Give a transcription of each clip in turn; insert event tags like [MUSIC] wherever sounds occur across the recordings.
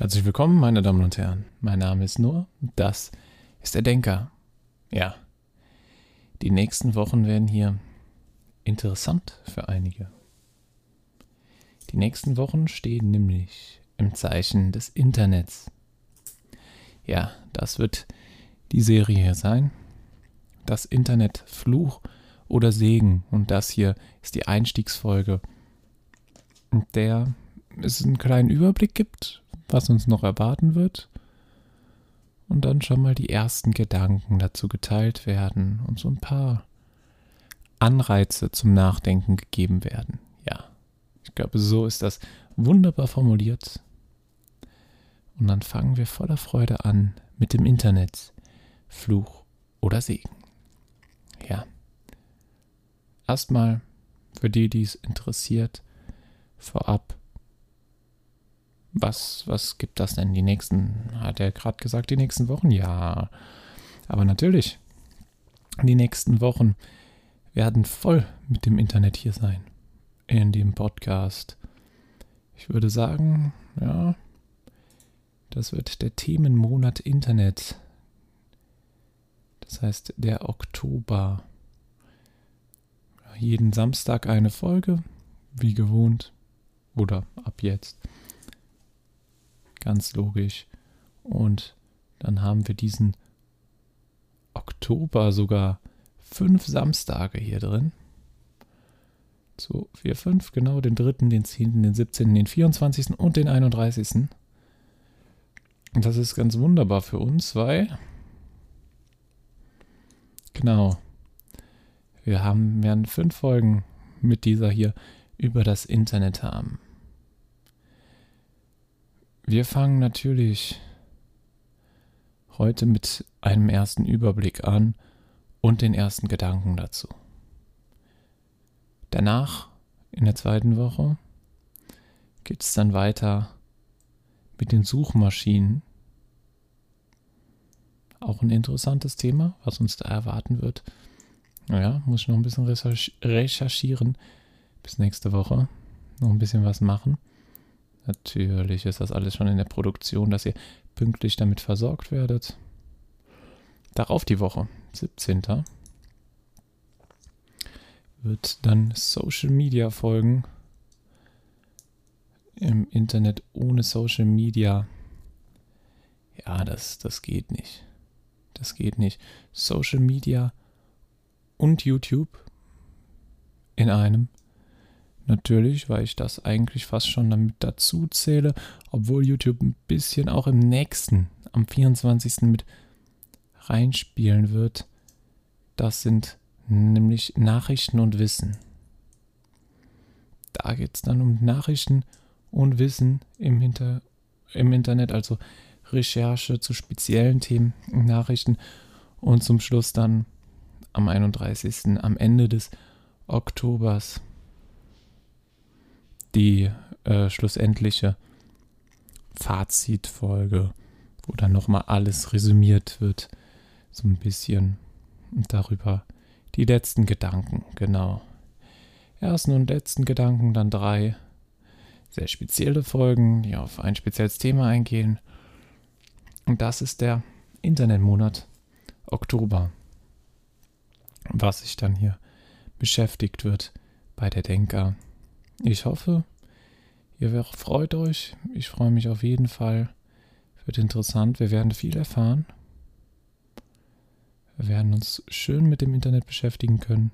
Herzlich willkommen, meine Damen und Herren. Mein Name ist Nur, das ist der Denker. Ja, die nächsten Wochen werden hier interessant für einige. Die nächsten Wochen stehen nämlich im Zeichen des Internets. Ja, das wird die Serie hier sein. Das Internet Fluch oder Segen. Und das hier ist die Einstiegsfolge, in der es einen kleinen Überblick gibt was uns noch erwarten wird. Und dann schon mal die ersten Gedanken dazu geteilt werden und so ein paar Anreize zum Nachdenken gegeben werden. Ja, ich glaube, so ist das wunderbar formuliert. Und dann fangen wir voller Freude an mit dem Internet. Fluch oder Segen. Ja. Erstmal, für die, die es interessiert, vorab was, was gibt das denn die nächsten, hat er gerade gesagt, die nächsten Wochen? Ja. Aber natürlich, die nächsten Wochen werden voll mit dem Internet hier sein. In dem Podcast. Ich würde sagen, ja, das wird der Themenmonat Internet. Das heißt, der Oktober. Jeden Samstag eine Folge, wie gewohnt. Oder ab jetzt. Ganz logisch. Und dann haben wir diesen Oktober sogar fünf Samstage hier drin. So, vier, fünf, genau, den dritten, den zehnten, den siebzehnten, den vierundzwanzigsten und den einunddreißigsten. Und das ist ganz wunderbar für uns, weil genau, wir haben, werden fünf Folgen mit dieser hier über das Internet haben. Wir fangen natürlich heute mit einem ersten Überblick an und den ersten Gedanken dazu. Danach, in der zweiten Woche, geht es dann weiter mit den Suchmaschinen. Auch ein interessantes Thema, was uns da erwarten wird. Naja, muss ich noch ein bisschen recherchieren bis nächste Woche. Noch ein bisschen was machen. Natürlich ist das alles schon in der Produktion, dass ihr pünktlich damit versorgt werdet. Darauf die Woche, 17. wird dann Social Media folgen. Im Internet ohne Social Media. Ja, das, das geht nicht. Das geht nicht. Social Media und YouTube in einem Natürlich, weil ich das eigentlich fast schon damit dazu zähle, obwohl YouTube ein bisschen auch im nächsten, am 24. mit reinspielen wird. Das sind nämlich Nachrichten und Wissen. Da geht es dann um Nachrichten und Wissen im, Hinter im Internet, also Recherche zu speziellen Themen, Nachrichten und zum Schluss dann am 31. am Ende des Oktobers die äh, schlussendliche Fazitfolge, wo dann nochmal alles resümiert wird, so ein bisschen und darüber die letzten Gedanken, genau. Ersten und letzten Gedanken, dann drei sehr spezielle Folgen, die auf ein spezielles Thema eingehen. Und das ist der Internetmonat Oktober, was sich dann hier beschäftigt wird bei der Denker ich hoffe, ihr freut euch. Ich freue mich auf jeden Fall. Wird interessant. Wir werden viel erfahren. Wir werden uns schön mit dem Internet beschäftigen können.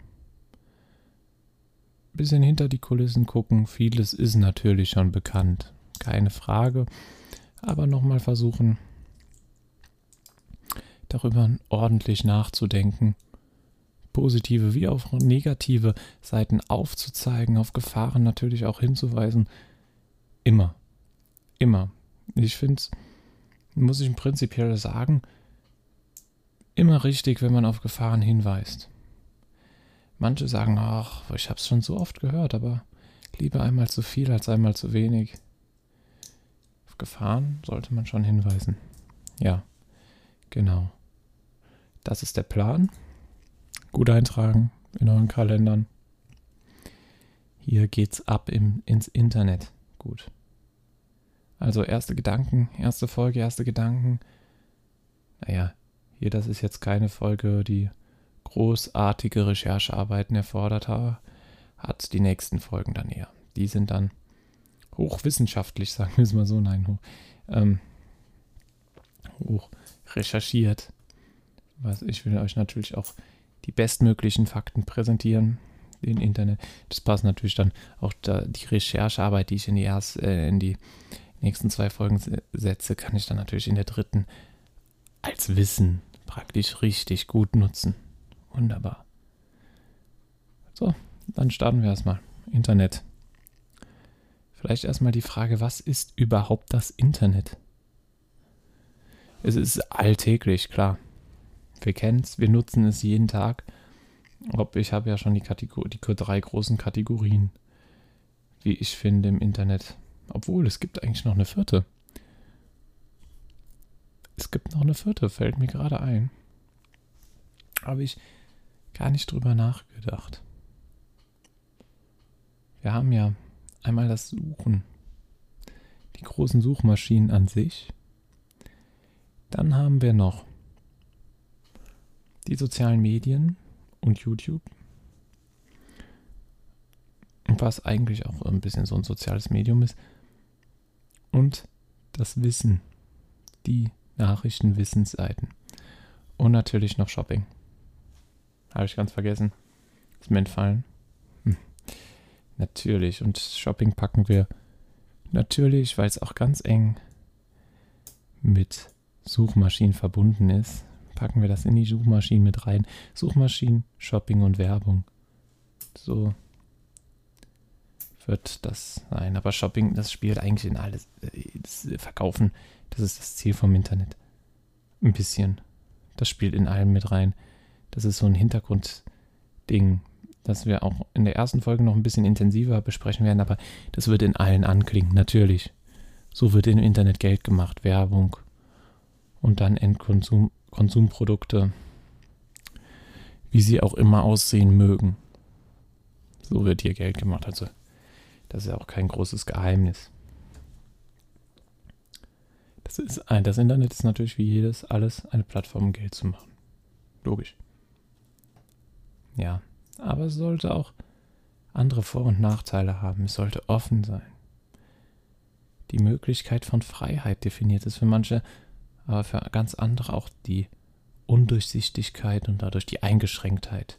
Bisschen hinter die Kulissen gucken. Vieles ist natürlich schon bekannt. Keine Frage. Aber nochmal versuchen, darüber ordentlich nachzudenken positive wie auch negative Seiten aufzuzeigen, auf Gefahren natürlich auch hinzuweisen. Immer. Immer. Ich finde es, muss ich prinzipiell sagen, immer richtig, wenn man auf Gefahren hinweist. Manche sagen, ach, ich habe es schon so oft gehört, aber lieber einmal zu viel als einmal zu wenig. Auf Gefahren sollte man schon hinweisen. Ja, genau. Das ist der Plan. Gut eintragen in euren Kalendern. Hier geht's ab im, ins Internet. Gut. Also erste Gedanken, erste Folge, erste Gedanken. Naja, hier, das ist jetzt keine Folge, die großartige Recherchearbeiten erfordert hat. Die nächsten Folgen dann eher. Die sind dann hochwissenschaftlich, sagen wir es mal so. Nein, hoch, ähm, hoch recherchiert. Was ich will euch natürlich auch die bestmöglichen Fakten präsentieren im Internet. Das passt natürlich dann auch da, die Recherchearbeit, die ich in die, erst, äh, in die nächsten zwei Folgen setze, kann ich dann natürlich in der dritten als Wissen praktisch richtig gut nutzen. Wunderbar. So, dann starten wir erstmal. Internet. Vielleicht erstmal die Frage, was ist überhaupt das Internet? Es ist alltäglich, klar. Wir kennen es, wir nutzen es jeden Tag. Ob ich habe ja schon die, die drei großen Kategorien, wie ich finde, im Internet. Obwohl, es gibt eigentlich noch eine vierte. Es gibt noch eine vierte, fällt mir gerade ein. Habe ich gar nicht drüber nachgedacht. Wir haben ja einmal das Suchen, die großen Suchmaschinen an sich. Dann haben wir noch die sozialen Medien und YouTube. Was eigentlich auch ein bisschen so ein soziales Medium ist. Und das Wissen, die Nachrichten, Wissensseiten. Und natürlich noch Shopping. Habe ich ganz vergessen. Ist mir entfallen. Hm. Natürlich. Und Shopping packen wir natürlich, weil es auch ganz eng mit Suchmaschinen verbunden ist, packen wir das in die Suchmaschinen mit rein. Suchmaschinen, Shopping und Werbung. So wird das sein. Aber Shopping, das spielt eigentlich in alles. Das Verkaufen, das ist das Ziel vom Internet. Ein bisschen. Das spielt in allem mit rein. Das ist so ein Hintergrundding, das wir auch in der ersten Folge noch ein bisschen intensiver besprechen werden, aber das wird in allen anklingen, natürlich. So wird im Internet Geld gemacht, Werbung und dann Endkonsum, Konsumprodukte, wie sie auch immer aussehen mögen. So wird hier Geld gemacht. Also, das ist ja auch kein großes Geheimnis. Das, ist ein, das Internet ist natürlich wie jedes alles eine Plattform, um Geld zu machen. Logisch. Ja, aber es sollte auch andere Vor- und Nachteile haben. Es sollte offen sein. Die Möglichkeit von Freiheit definiert ist für manche, aber für ganz andere auch die Undurchsichtigkeit und dadurch die Eingeschränktheit.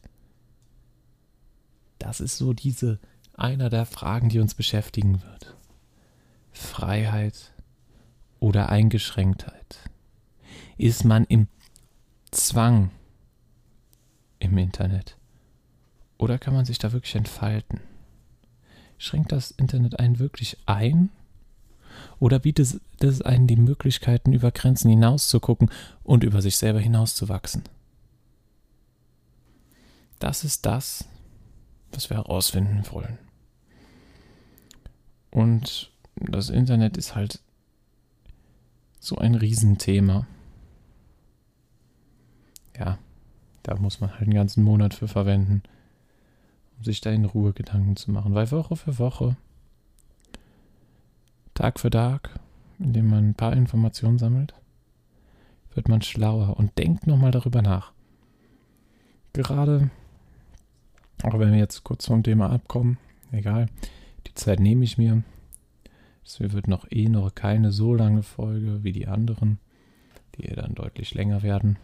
Das ist so diese einer der Fragen, die uns beschäftigen wird. Freiheit oder Eingeschränktheit? Ist man im Zwang im Internet? Oder kann man sich da wirklich entfalten? Schränkt das Internet einen wirklich ein? Oder bietet es einen die Möglichkeiten, über Grenzen hinauszugucken und über sich selber hinauszuwachsen? Das ist das, was wir herausfinden wollen. Und das Internet ist halt so ein Riesenthema. Ja, da muss man halt einen ganzen Monat für verwenden um sich da in Ruhe Gedanken zu machen. Weil Woche für Woche, Tag für Tag, indem man ein paar Informationen sammelt, wird man schlauer und denkt nochmal darüber nach. Gerade, auch wenn wir jetzt kurz vom Thema abkommen, egal, die Zeit nehme ich mir. Es wird noch eh noch keine so lange Folge wie die anderen, die dann deutlich länger werden.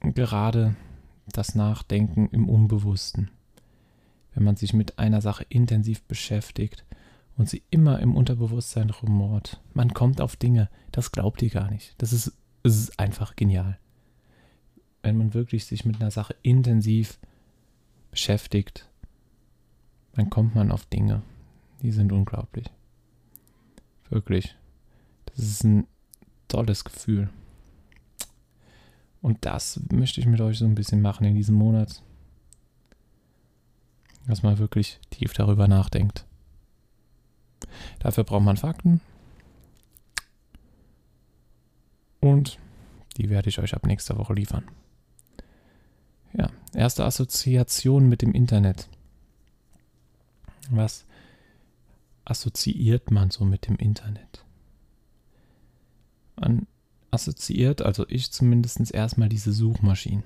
Gerade das Nachdenken im Unbewussten. Wenn man sich mit einer Sache intensiv beschäftigt und sie immer im Unterbewusstsein rumort, man kommt auf Dinge, das glaubt ihr gar nicht. Das ist, das ist einfach genial. Wenn man wirklich sich mit einer Sache intensiv beschäftigt, dann kommt man auf Dinge, die sind unglaublich. Wirklich. Das ist ein tolles Gefühl. Und das möchte ich mit euch so ein bisschen machen in diesem Monat. Dass man wirklich tief darüber nachdenkt. Dafür braucht man Fakten. Und die werde ich euch ab nächster Woche liefern. Ja, erste Assoziation mit dem Internet. Was assoziiert man so mit dem Internet? Man assoziiert, also ich zumindest erstmal diese Suchmaschinen.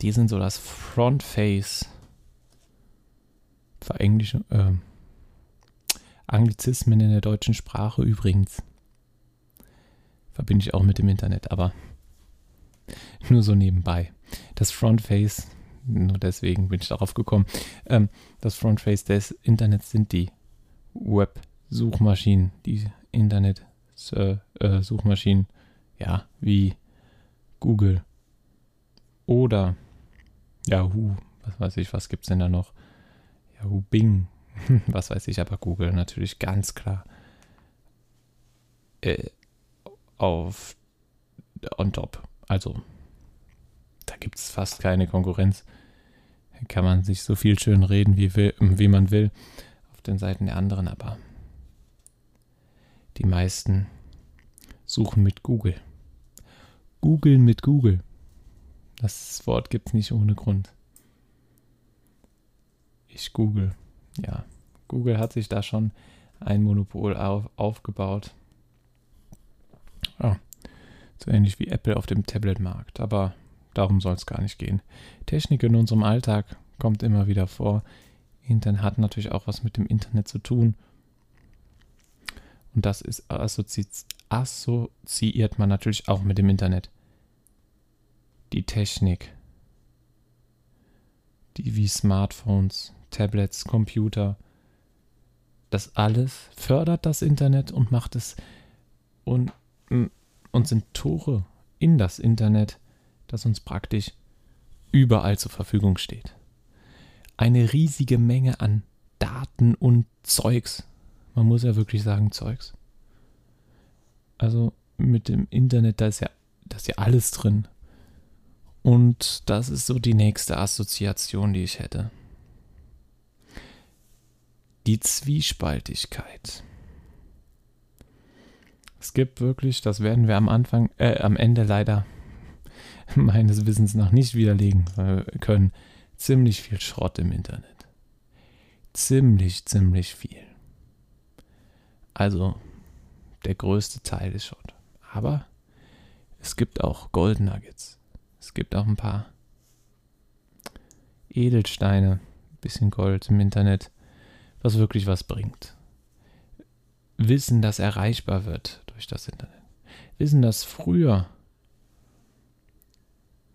Die sind so das Frontface für Englische, äh, Anglizismen in der deutschen Sprache übrigens. Verbinde ich auch mit dem Internet, aber nur so nebenbei. Das Frontface, nur deswegen bin ich darauf gekommen, ähm, das Frontface des Internets sind die Web-Suchmaschinen, die Internet-Suchmaschinen, äh, ja, wie Google oder Yahoo, was weiß ich, was gibt es denn da noch? Yahoo Bing, [LAUGHS] was weiß ich, aber Google natürlich ganz klar äh, auf on top. Also, da gibt es fast keine Konkurrenz. Da kann man sich so viel schön reden, wie, will, wie man will, auf den Seiten der anderen, aber die meisten suchen mit Google. Googeln mit Google. Das Wort gibt es nicht ohne Grund. Ich google. Ja, Google hat sich da schon ein Monopol auf, aufgebaut. Ja, so ähnlich wie Apple auf dem Tablet-Markt. Aber darum soll es gar nicht gehen. Technik in unserem Alltag kommt immer wieder vor. Internet hat natürlich auch was mit dem Internet zu tun. Und das ist assozi assoziiert man natürlich auch mit dem Internet. Die Technik, die wie Smartphones, Tablets, Computer, das alles fördert das Internet und macht es und, und sind Tore in das Internet, das uns praktisch überall zur Verfügung steht. Eine riesige Menge an Daten und Zeugs. Man muss ja wirklich sagen Zeugs. Also mit dem Internet, da ist ja, da ist ja alles drin. Und das ist so die nächste Assoziation, die ich hätte. Die Zwiespaltigkeit. Es gibt wirklich, das werden wir am Anfang, äh, am Ende leider [LAUGHS] meines Wissens nach nicht widerlegen können, ziemlich viel Schrott im Internet. Ziemlich, ziemlich viel. Also, der größte Teil ist Schrott. Aber es gibt auch Gold Nuggets. Es gibt auch ein paar Edelsteine, bisschen Gold im Internet was wirklich was bringt. Wissen, das erreichbar wird durch das Internet. Wissen, dass früher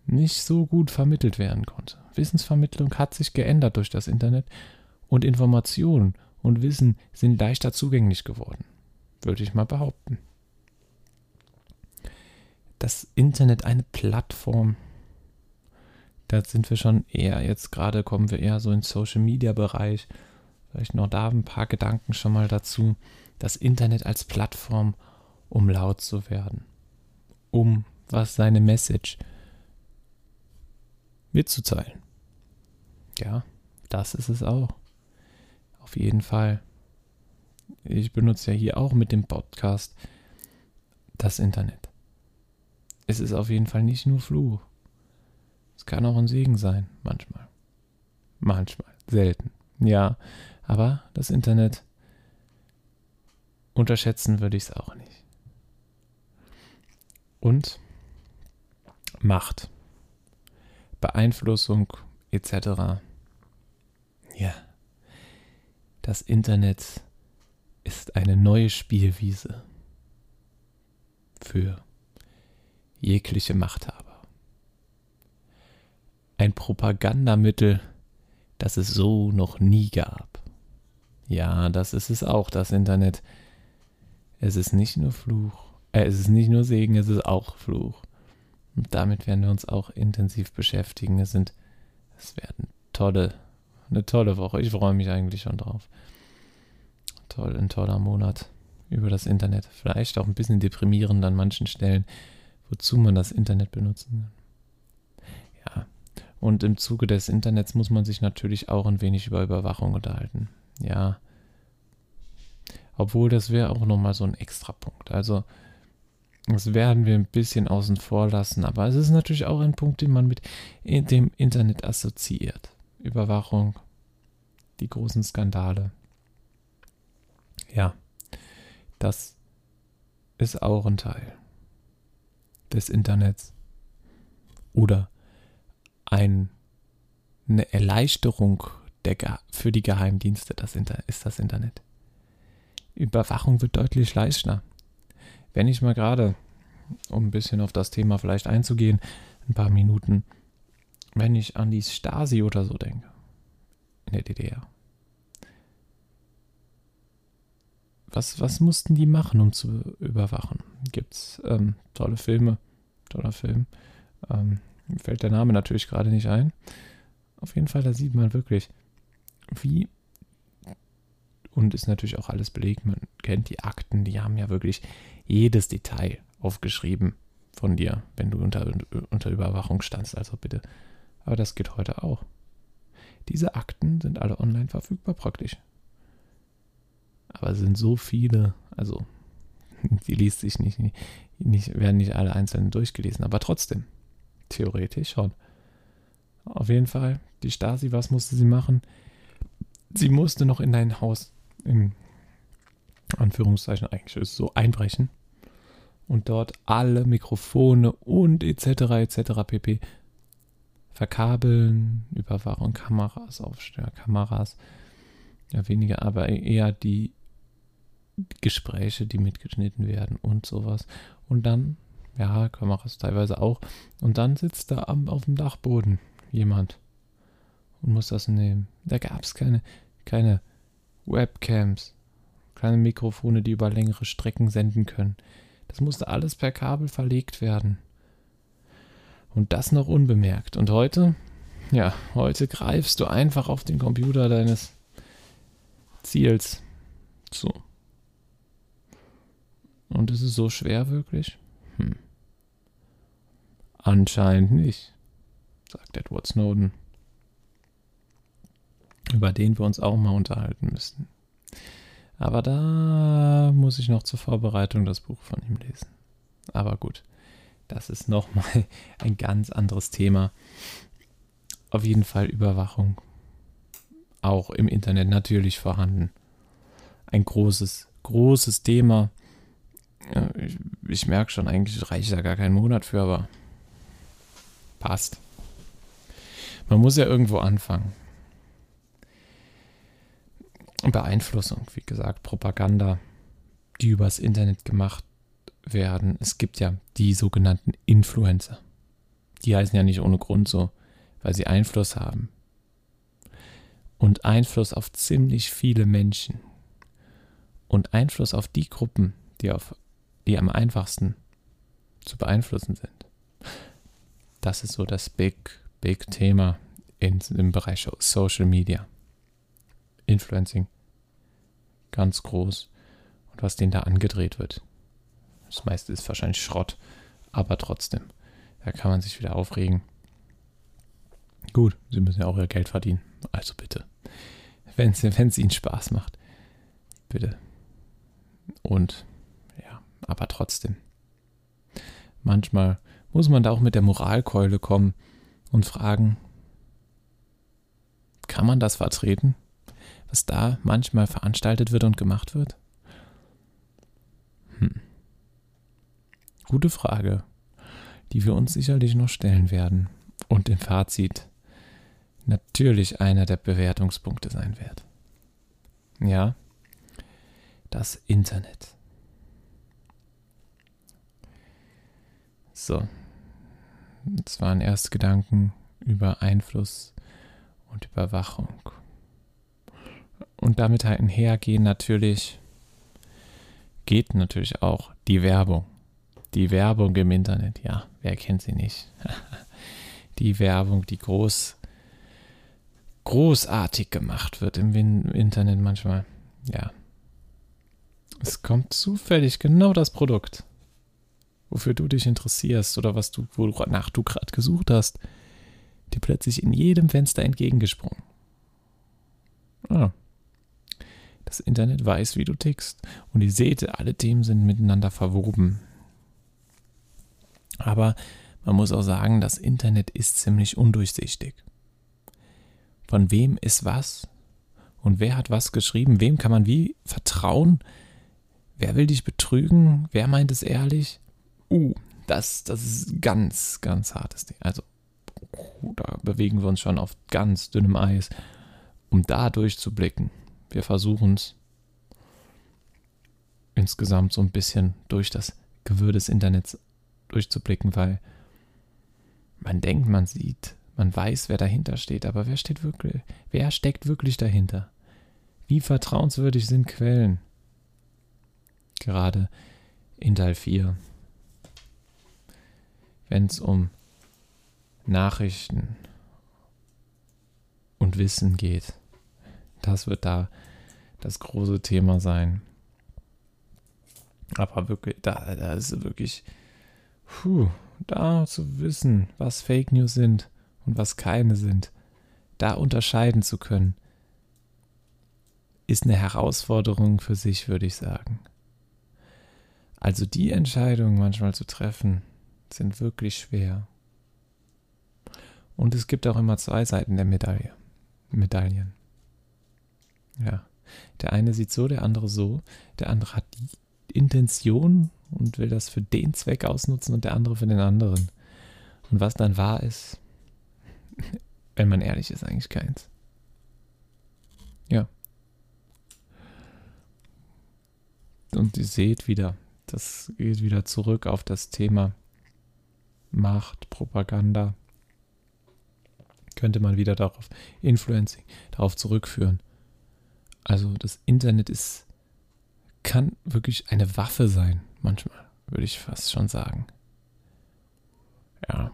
nicht so gut vermittelt werden konnte. Wissensvermittlung hat sich geändert durch das Internet und Informationen und Wissen sind leichter zugänglich geworden, würde ich mal behaupten. Das Internet eine Plattform, da sind wir schon eher, jetzt gerade kommen wir eher so ins Social Media Bereich Vielleicht noch da ein paar Gedanken schon mal dazu. Das Internet als Plattform, um laut zu werden. Um was seine Message mitzuteilen. Ja, das ist es auch. Auf jeden Fall. Ich benutze ja hier auch mit dem Podcast das Internet. Es ist auf jeden Fall nicht nur Fluch. Es kann auch ein Segen sein, manchmal. Manchmal, selten. Ja, aber das Internet unterschätzen würde ich es auch nicht. Und Macht, Beeinflussung etc. Ja, das Internet ist eine neue Spielwiese für jegliche Machthaber. Ein Propagandamittel, das es so noch nie gab. Ja, das ist es auch, das Internet. Es ist nicht nur Fluch, äh, es ist nicht nur Segen, es ist auch Fluch. Und damit werden wir uns auch intensiv beschäftigen. Es sind, es werden tolle, eine tolle Woche. Ich freue mich eigentlich schon drauf. Toll, ein toller Monat über das Internet. Vielleicht auch ein bisschen deprimierend an manchen Stellen, wozu man das Internet benutzen kann. Ja, und im Zuge des Internets muss man sich natürlich auch ein wenig über Überwachung unterhalten ja. Obwohl, das wäre auch nochmal so ein extra Punkt. Also, das werden wir ein bisschen außen vor lassen, aber es ist natürlich auch ein Punkt, den man mit dem Internet assoziiert. Überwachung, die großen Skandale. Ja, das ist auch ein Teil des Internets. Oder ein, eine Erleichterung der, für die Geheimdienste das Inter, ist das Internet. Überwachung wird deutlich leichter. Wenn ich mal gerade, um ein bisschen auf das Thema vielleicht einzugehen, ein paar Minuten, wenn ich an die Stasi oder so denke, in der DDR. Was, was mussten die machen, um zu überwachen? Gibt es ähm, tolle Filme, toller Film. Ähm, fällt der Name natürlich gerade nicht ein. Auf jeden Fall, da sieht man wirklich, wie und ist natürlich auch alles belegt. Man kennt die Akten, die haben ja wirklich jedes Detail aufgeschrieben von dir, wenn du unter, unter Überwachung standst. Also bitte. Aber das geht heute auch. Diese Akten sind alle online verfügbar praktisch. Aber es sind so viele, also [LAUGHS] die liest sich nicht, nicht, werden nicht alle einzeln durchgelesen, aber trotzdem, theoretisch schon. Auf jeden Fall, die Stasi, was musste sie machen? Sie musste noch in dein Haus in Anführungszeichen eigentlich ist so einbrechen und dort alle Mikrofone und etc. etc. pp. verkabeln, Überwachung, Kameras aufstellen, Kameras, ja weniger, aber eher die Gespräche, die mitgeschnitten werden und sowas. Und dann, ja, Kameras teilweise auch. Und dann sitzt da am, auf dem Dachboden jemand und muss das nehmen. Da gab es keine, keine Webcams, kleine Mikrofone, die über längere Strecken senden können. Das musste alles per Kabel verlegt werden. Und das noch unbemerkt. Und heute, ja, heute greifst du einfach auf den Computer deines Ziels zu. Und ist es so schwer wirklich? Hm. Anscheinend nicht, sagt Edward Snowden über den wir uns auch mal unterhalten müssten. Aber da muss ich noch zur Vorbereitung das Buch von ihm lesen. Aber gut, das ist nochmal [LAUGHS] ein ganz anderes Thema. Auf jeden Fall Überwachung. Auch im Internet natürlich vorhanden. Ein großes, großes Thema. Ich, ich merke schon, eigentlich reicht da gar kein Monat für, aber passt. Man muss ja irgendwo anfangen. Beeinflussung, wie gesagt, Propaganda, die übers Internet gemacht werden. Es gibt ja die sogenannten Influencer. Die heißen ja nicht ohne Grund so, weil sie Einfluss haben. Und Einfluss auf ziemlich viele Menschen. Und Einfluss auf die Gruppen, die, auf, die am einfachsten zu beeinflussen sind. Das ist so das Big, Big Thema in, im Bereich Social Media. Influencing ganz groß und was denen da angedreht wird. Das meiste ist wahrscheinlich Schrott, aber trotzdem, da kann man sich wieder aufregen. Gut, sie müssen ja auch ihr Geld verdienen, also bitte. Wenn es ihnen Spaß macht, bitte. Und ja, aber trotzdem. Manchmal muss man da auch mit der Moralkeule kommen und fragen, kann man das vertreten? Was da manchmal veranstaltet wird und gemacht wird? Hm. Gute Frage, die wir uns sicherlich noch stellen werden und im Fazit natürlich einer der Bewertungspunkte sein wird. Ja, das Internet. So, das waren erst Gedanken über Einfluss und Überwachung und damit halt einhergehen natürlich, geht natürlich auch die Werbung. Die Werbung im Internet, ja, wer kennt sie nicht? [LAUGHS] die Werbung, die groß, großartig gemacht wird im Internet manchmal. Ja. Es kommt zufällig genau das Produkt, wofür du dich interessierst oder was du, wonach du gerade gesucht hast, dir plötzlich in jedem Fenster entgegengesprungen. Ah, das Internet weiß, wie du tickst. Und ihr seht, alle Themen sind miteinander verwoben. Aber man muss auch sagen, das Internet ist ziemlich undurchsichtig. Von wem ist was Und wer hat was geschrieben? Wem kann man wie vertrauen? Wer will dich betrügen? Wer meint es ehrlich? Uh, das, das ist ganz, ganz hartes Ding. Also, da bewegen wir uns schon auf ganz dünnem Eis, um da durchzublicken. Wir versuchen es insgesamt so ein bisschen durch das Gewürr des Internets durchzublicken, weil man denkt, man sieht, man weiß, wer dahinter steht, aber wer steht wirklich, wer steckt wirklich dahinter? Wie vertrauenswürdig sind Quellen? Gerade in Teil 4. Wenn es um Nachrichten und Wissen geht. Das wird da das große Thema sein. Aber wirklich, da, da ist wirklich, puh, da zu wissen, was Fake News sind und was keine sind, da unterscheiden zu können, ist eine Herausforderung für sich, würde ich sagen. Also die Entscheidungen manchmal zu treffen, sind wirklich schwer. Und es gibt auch immer zwei Seiten der Medaille. Medaillen. Ja. Der eine sieht so, der andere so. Der andere hat die Intention und will das für den Zweck ausnutzen und der andere für den anderen. Und was dann wahr ist, [LAUGHS] wenn man ehrlich ist, eigentlich keins. Ja. Und ihr seht wieder, das geht wieder zurück auf das Thema Macht, Propaganda. Könnte man wieder darauf, Influencing, darauf zurückführen. Also das Internet ist kann wirklich eine Waffe sein, manchmal, würde ich fast schon sagen. Ja.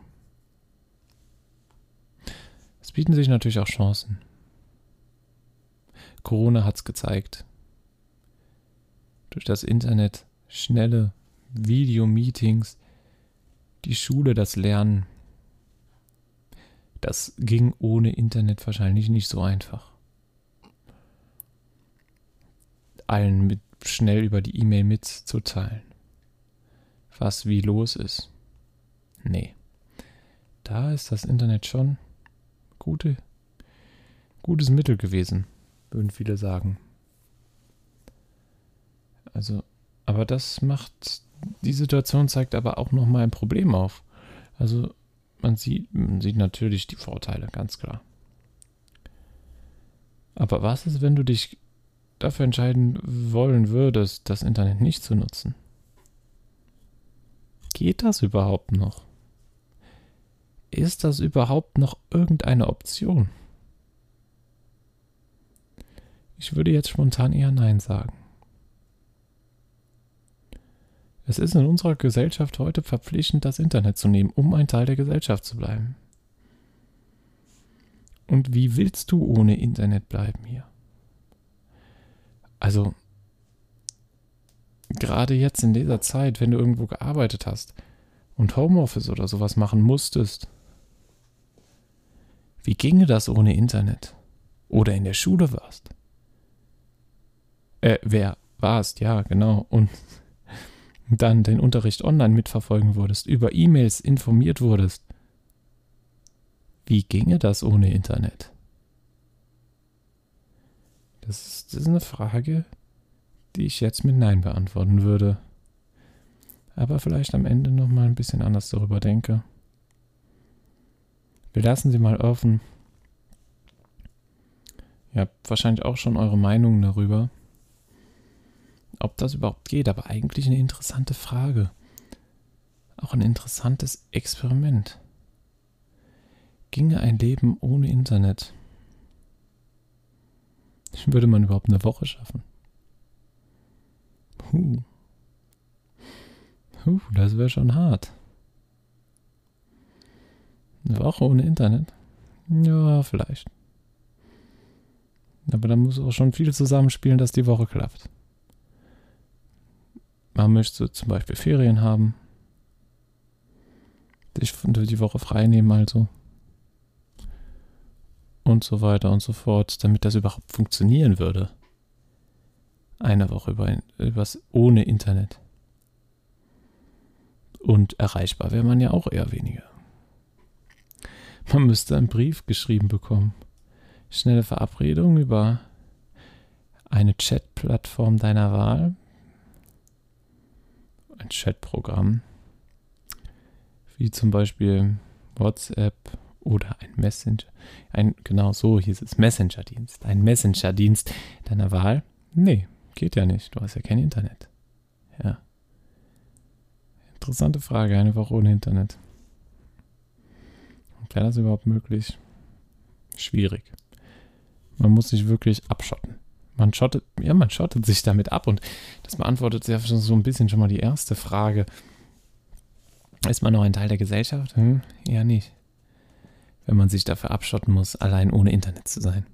Es bieten sich natürlich auch Chancen. Corona hat es gezeigt. Durch das Internet schnelle Videomeetings, die Schule, das Lernen. Das ging ohne Internet wahrscheinlich nicht so einfach. Allen mit schnell über die E-Mail mitzuteilen, was wie los ist. Nee. Da ist das Internet schon gute, gutes Mittel gewesen, würden viele sagen. Also, aber das macht, die Situation zeigt aber auch nochmal ein Problem auf. Also, man sieht, man sieht natürlich die Vorteile, ganz klar. Aber was ist, wenn du dich dafür entscheiden wollen würdest, das Internet nicht zu nutzen? Geht das überhaupt noch? Ist das überhaupt noch irgendeine Option? Ich würde jetzt spontan eher Nein sagen. Es ist in unserer Gesellschaft heute verpflichtend, das Internet zu nehmen, um ein Teil der Gesellschaft zu bleiben. Und wie willst du ohne Internet bleiben hier? Also, gerade jetzt in dieser Zeit, wenn du irgendwo gearbeitet hast und Homeoffice oder sowas machen musstest, wie ginge das ohne Internet? Oder in der Schule warst? Äh, wer warst, ja, genau. Und dann den Unterricht online mitverfolgen würdest, über E-Mails informiert wurdest. Wie ginge das ohne Internet? Das ist, das ist eine Frage, die ich jetzt mit Nein beantworten würde. Aber vielleicht am Ende nochmal ein bisschen anders darüber denke. Wir lassen sie mal offen. Ihr habt wahrscheinlich auch schon eure Meinungen darüber, ob das überhaupt geht, aber eigentlich eine interessante Frage. Auch ein interessantes Experiment. Ginge ein Leben ohne Internet? Würde man überhaupt eine Woche schaffen? Huh. Huh, das wäre schon hart. Eine Woche ohne Internet? Ja, vielleicht. Aber da muss auch schon viel zusammenspielen, dass die Woche klappt. Man möchte zum Beispiel Ferien haben. Sich die Woche frei nehmen, also und so weiter und so fort, damit das überhaupt funktionieren würde. Eine Woche über, übers, ohne Internet. Und erreichbar wäre man ja auch eher weniger. Man müsste einen Brief geschrieben bekommen. Schnelle Verabredung über eine Chat-Plattform deiner Wahl, ein Chatprogramm, wie zum Beispiel WhatsApp oder ein Messenger, ein, genau so hieß es, Messenger-Dienst, ein Messenger-Dienst deiner Wahl? Nee, geht ja nicht, du hast ja kein Internet. Ja. Interessante Frage, eine Woche ohne Internet. Wäre das überhaupt möglich? Schwierig. Man muss sich wirklich abschotten. Man schottet, ja, man schottet sich damit ab und das beantwortet ja schon so ein bisschen schon mal die erste Frage. Ist man noch ein Teil der Gesellschaft? Hm, eher nicht. Wenn man sich dafür abschotten muss, allein ohne Internet zu sein.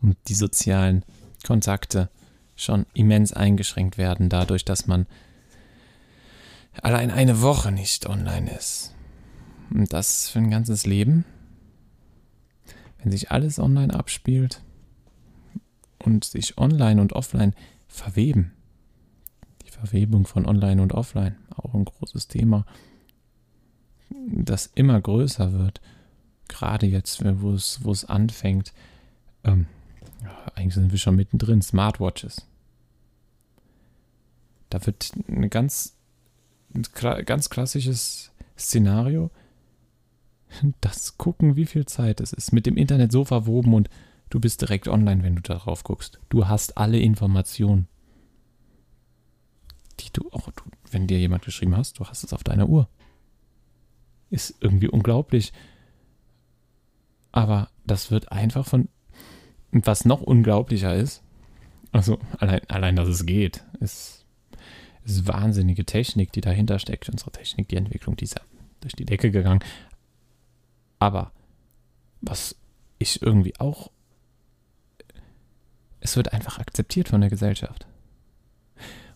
Und die sozialen Kontakte schon immens eingeschränkt werden, dadurch, dass man allein eine Woche nicht online ist. Und das für ein ganzes Leben. Wenn sich alles online abspielt und sich online und offline verweben. Die Verwebung von online und offline, auch ein großes Thema, das immer größer wird. Gerade jetzt, wo es, wo es anfängt. Ähm, eigentlich sind wir schon mittendrin, Smartwatches. Da wird ein ganz, ganz klassisches Szenario [LAUGHS] das gucken, wie viel Zeit es ist, mit dem Internet so verwoben und du bist direkt online, wenn du darauf guckst. Du hast alle Informationen, die du auch, du, wenn dir jemand geschrieben hast, du hast es auf deiner Uhr. Ist irgendwie unglaublich. Aber das wird einfach von, was noch unglaublicher ist, also allein, allein dass es geht, ist, ist wahnsinnige Technik, die dahinter steckt. Unsere Technik, die Entwicklung, die ist ja durch die Decke gegangen. Aber was ich irgendwie auch. Es wird einfach akzeptiert von der Gesellschaft.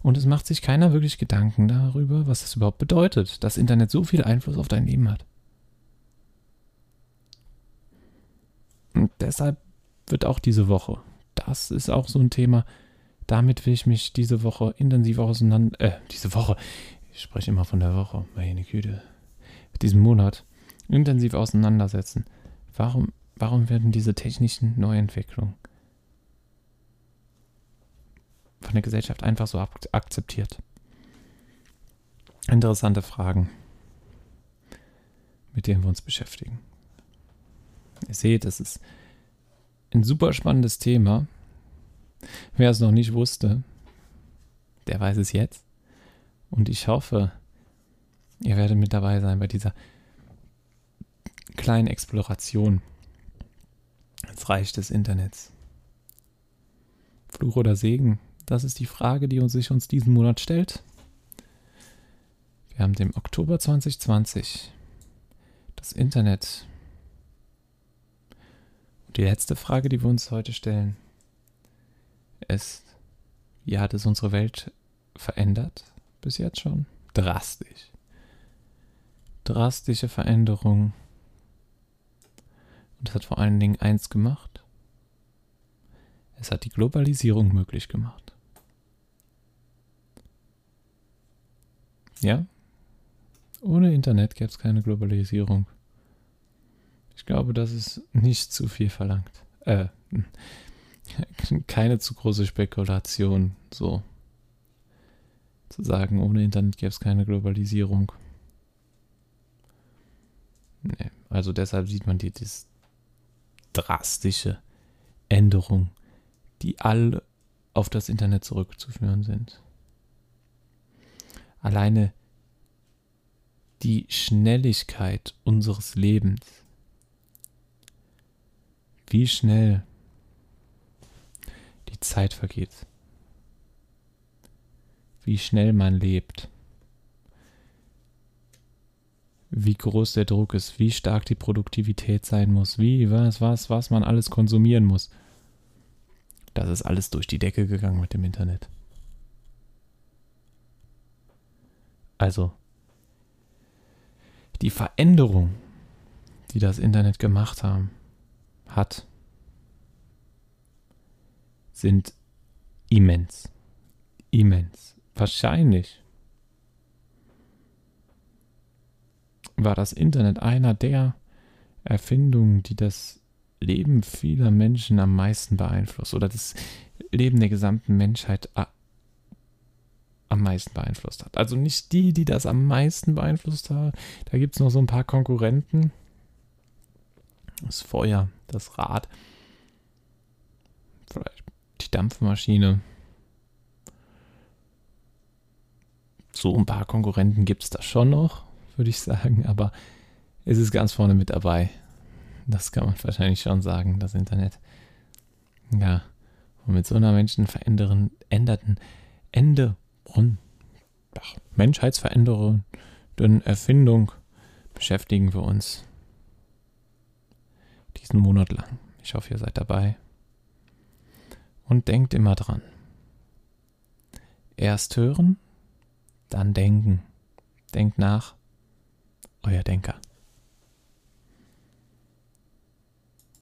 Und es macht sich keiner wirklich Gedanken darüber, was das überhaupt bedeutet, dass Internet so viel Einfluss auf dein Leben hat. Und deshalb wird auch diese Woche, das ist auch so ein Thema, damit will ich mich diese Woche intensiv auseinander, äh, diese Woche, ich spreche immer von der Woche, meine Güte, diesen Monat intensiv auseinandersetzen. Warum, warum werden diese technischen Neuentwicklungen von der Gesellschaft einfach so akzeptiert? Interessante Fragen, mit denen wir uns beschäftigen. Ihr seht, es ist ein super spannendes Thema. Wer es noch nicht wusste, der weiß es jetzt. Und ich hoffe, ihr werdet mit dabei sein bei dieser kleinen Exploration ins Reich des Internets. Fluch oder Segen? Das ist die Frage, die sich uns diesen Monat stellt. Wir haben den Oktober 2020. Das Internet. Und die letzte Frage, die wir uns heute stellen, ist, wie hat es unsere Welt verändert? Bis jetzt schon? Drastisch. Drastische Veränderungen und es hat vor allen Dingen eins gemacht. Es hat die Globalisierung möglich gemacht. Ja, ohne Internet gäbe es keine Globalisierung. Ich glaube, das ist nicht zu viel verlangt. Äh, [LAUGHS] keine zu große Spekulation, so zu sagen, ohne Internet gäbe es keine Globalisierung. Nee, also deshalb sieht man die, das, drastische Änderungen, die alle auf das Internet zurückzuführen sind. Alleine die Schnelligkeit unseres Lebens, wie schnell die Zeit vergeht, wie schnell man lebt, wie groß der Druck ist, wie stark die Produktivität sein muss, wie, was, was, was man alles konsumieren muss. Das ist alles durch die Decke gegangen mit dem Internet. Also, die Veränderung, die das Internet gemacht haben, hat, sind immens. Immens. Wahrscheinlich war das Internet einer der Erfindungen, die das Leben vieler Menschen am meisten beeinflusst oder das Leben der gesamten Menschheit am meisten beeinflusst hat. Also nicht die, die das am meisten beeinflusst haben. Da gibt es noch so ein paar Konkurrenten. Das Feuer, das Rad, vielleicht die Dampfmaschine. So ein paar Konkurrenten gibt es da schon noch, würde ich sagen, aber es ist ganz vorne mit dabei. Das kann man wahrscheinlich schon sagen, das Internet. Ja, und mit so einer menschenverändernden, änderten Ende und ach, menschheitsverändernden Erfindung beschäftigen wir uns diesen Monat lang. Ich hoffe, ihr seid dabei. Und denkt immer dran. Erst hören, dann denken. Denkt nach. Euer Denker.